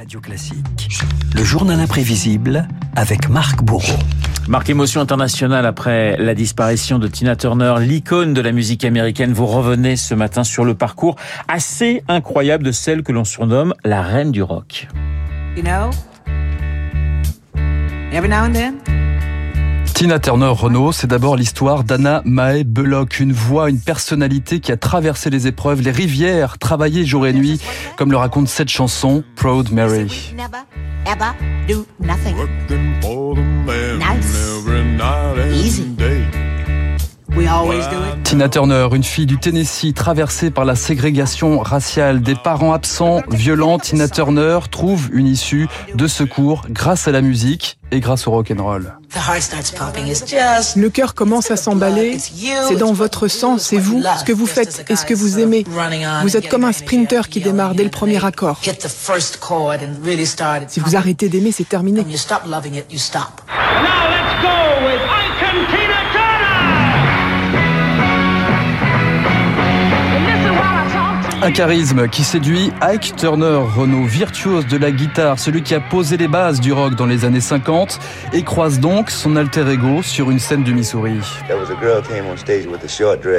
Radio Classique, le journal imprévisible avec Marc Bourreau. Marc émotion internationale après la disparition de Tina Turner, l'icône de la musique américaine. Vous revenez ce matin sur le parcours assez incroyable de celle que l'on surnomme la reine du rock. You know, every now and then, Tina Turner Renault, c'est d'abord l'histoire d'Anna Mae Belloc, une voix, une personnalité qui a traversé les épreuves, les rivières, travaillé jour et nuit, comme le raconte cette chanson, Proud Mary. never, ever do nothing. Working for the man Nice. every night and Easy. Day. We always do it. Tina Turner, une fille du Tennessee traversée par la ségrégation raciale, des parents absents, violents, Tina Turner trouve une issue de secours grâce à la musique et grâce au pumping. It's just. Le cœur commence à s'emballer. C'est dans votre sang, c'est vous, ce que vous faites et ce que vous aimez. Vous êtes comme un sprinter qui démarre dès le premier accord. Hit the first chord and really start it. Si vous arrêtez d'aimer, c'est terminé. When you stop loving it, you stop. Now let's go Un charisme qui séduit Ike Turner, Renault virtuose de la guitare, celui qui a posé les bases du rock dans les années 50 et croise donc son alter ego sur une scène du Missouri.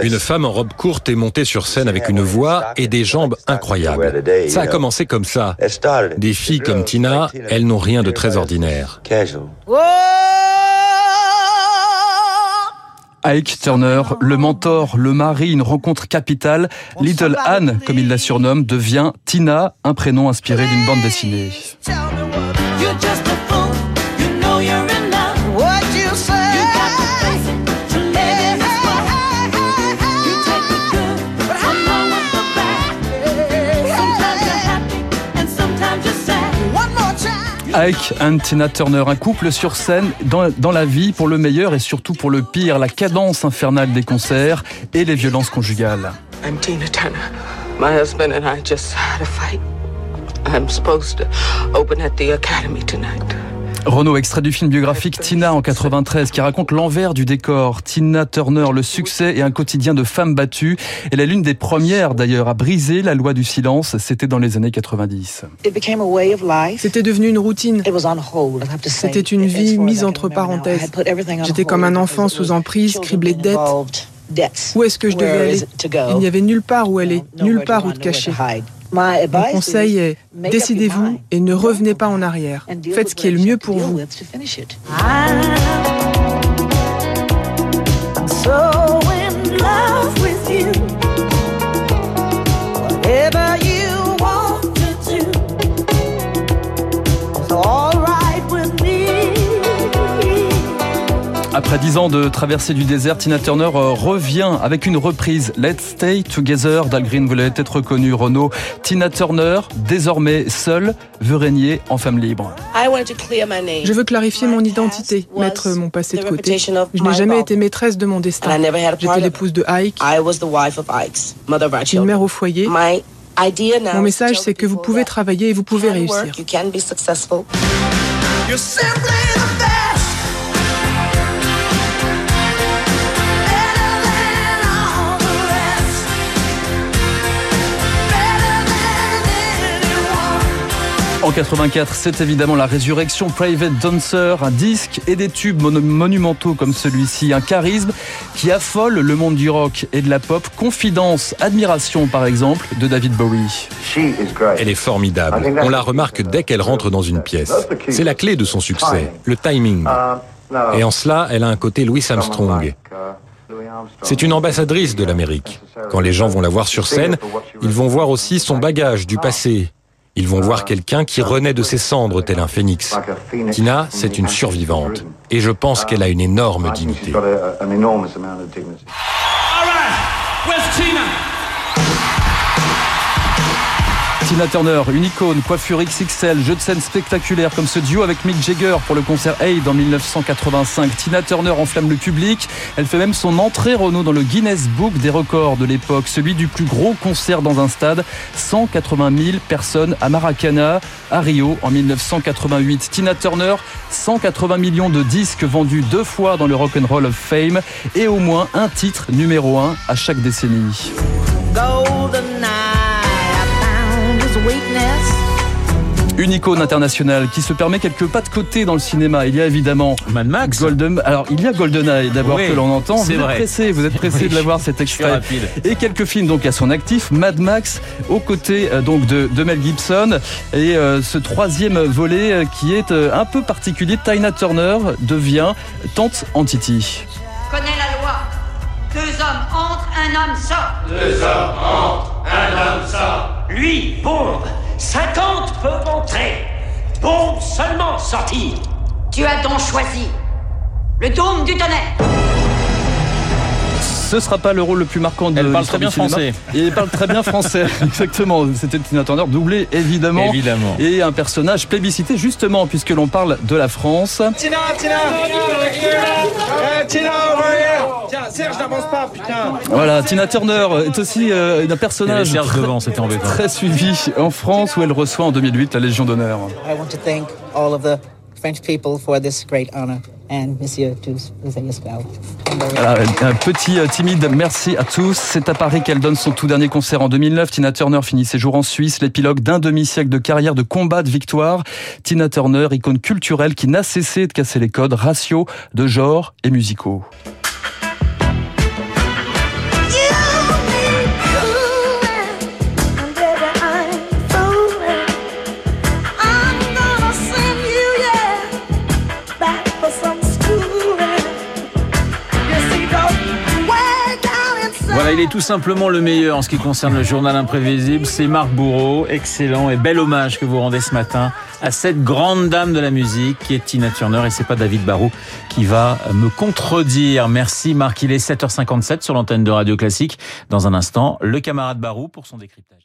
Une femme en robe courte est montée sur scène avec une voix et des jambes incroyables. Ça a commencé comme ça. Des filles comme Tina, elles n'ont rien de très ordinaire. Ike Turner, le mentor, le mari, une rencontre capitale. Little Anne, comme il la surnomme, devient Tina, un prénom inspiré d'une bande dessinée. Ike and Tina Turner, un couple sur scène dans, dans la vie pour le meilleur et surtout pour le pire, la cadence infernale des concerts et les violences conjugales. I'm Tina Turner. My husband and I just had a fight. I'm supposed to open at the academy tonight. Renaud, extrait du film biographique Tina en 93 qui raconte l'envers du décor. Tina Turner, le succès et un quotidien de femmes battues. Elle est l'une des premières d'ailleurs à briser la loi du silence. C'était dans les années 90. It became a way of life. C'était devenu une routine. C'était une vie mise entre parenthèses. J'étais comme un enfant sous emprise, criblé de dettes. Où est-ce que je devais aller? Il n'y avait nulle part où aller, nulle part où te cacher. Mon conseil est décidez-vous et ne revenez pas en arrière. Faites ce qui est le mieux pour vous. Après dix ans de traversée du désert, Tina Turner euh, revient avec une reprise Let's Stay Together d'Al Green. Vous l'avez peut-être reconnu, Renaud. Tina Turner, désormais seule, veut régner en femme libre. I wanted to clear my name. Je veux clarifier mon identité, mettre mon passé de côté. Je n'ai jamais été maîtresse de mon destin. never had a part J'étais l'épouse de Ike, I was the wife of Ike's, mother of our une mère au foyer. My idea now Mon is message, c'est que vous pouvez travailler et vous you pouvez réussir. En 84, c'est évidemment la résurrection Private Dancer, un disque et des tubes monumentaux comme celui-ci, un charisme qui affole le monde du rock et de la pop. Confidence, admiration par exemple de David Bowie. Elle est formidable. On la remarque dès qu'elle rentre dans une pièce. C'est la clé de son succès, le timing. Et en cela, elle a un côté Louis Armstrong. C'est une ambassadrice de l'Amérique. Quand les gens vont la voir sur scène, ils vont voir aussi son bagage du passé. Ils vont voir quelqu'un qui renaît de ses cendres tel un phénix. Tina, c'est une survivante. Et je pense qu'elle a une énorme dignité. All right. Tina? Turner, une icône, coiffure XXL, jeu de scène spectaculaire comme ce duo avec Mick Jagger pour le concert Aid en 1985. Tina Turner enflamme le public. Elle fait même son entrée Renault dans le Guinness Book des records de l'époque, celui du plus gros concert dans un stade. 180 000 personnes à Maracana, à Rio en 1988. Tina Turner, 180 millions de disques vendus deux fois dans le Rock and Roll of Fame et au moins un titre numéro un à chaque décennie. Une icône internationale qui se permet quelques pas de côté dans le cinéma. Il y a évidemment Mad Max. Golden. Alors il y a GoldenEye d'abord Oui, que l'on entend. Vous êtes vrai. pressé, vous êtes pressé Oui, de l'avoir cet je extrait. Et quelques films donc à son actif. Mad Max aux côtés euh, donc de, de Mel Gibson et euh, ce troisième volet euh, qui est euh, un peu particulier. Tina Turner devient tante Antiti. connais la loi. Deux hommes entrent, un homme sort. Deux hommes entrent. Lui, bombe. 50 peuvent entrer. Bombe seulement sortir. Tu as donc choisi le dôme du tonnerre. Ce sera pas le rôle le plus marquant de Elle parle très bien français. Et elle parle très bien français, exactement. C'était Tina Turner, doublé évidemment. Évidemment. Et un personnage plébiscité justement puisque l'on parle de la France. Tina, Tina, Tina, here. Tiens, Serge, n'avance pas, putain. Voilà, Tina Turner est aussi euh, un personnage Il très, devant, suivi en France où elle reçoit en 2008 la Légion d'honneur. I want to thank all of the French people for this great honor and Monsieur tous, vous un petit euh, timide merci à tous. C'est à Paris qu'elle donne son tout dernier concert en 2009. Tina Turner finit ses jours en Suisse, l'épilogue d'un demi-siècle de carrière, de combat, de victoire. Tina Turner, icône culturelle qui n'a cessé de casser les codes raciaux, de genre et musicaux. Voilà, il est tout simplement le meilleur en ce qui concerne le journal imprévisible. C'est Marc Bourreau, excellent et bel hommage que vous rendez ce matin à cette grande dame de la musique qui est Tina Turner et c'est pas David Barou qui va me contredire. Merci Marc, il est 7h57 sur l'antenne de Radio Classique. Dans un instant, le camarade Barou pour son décryptage.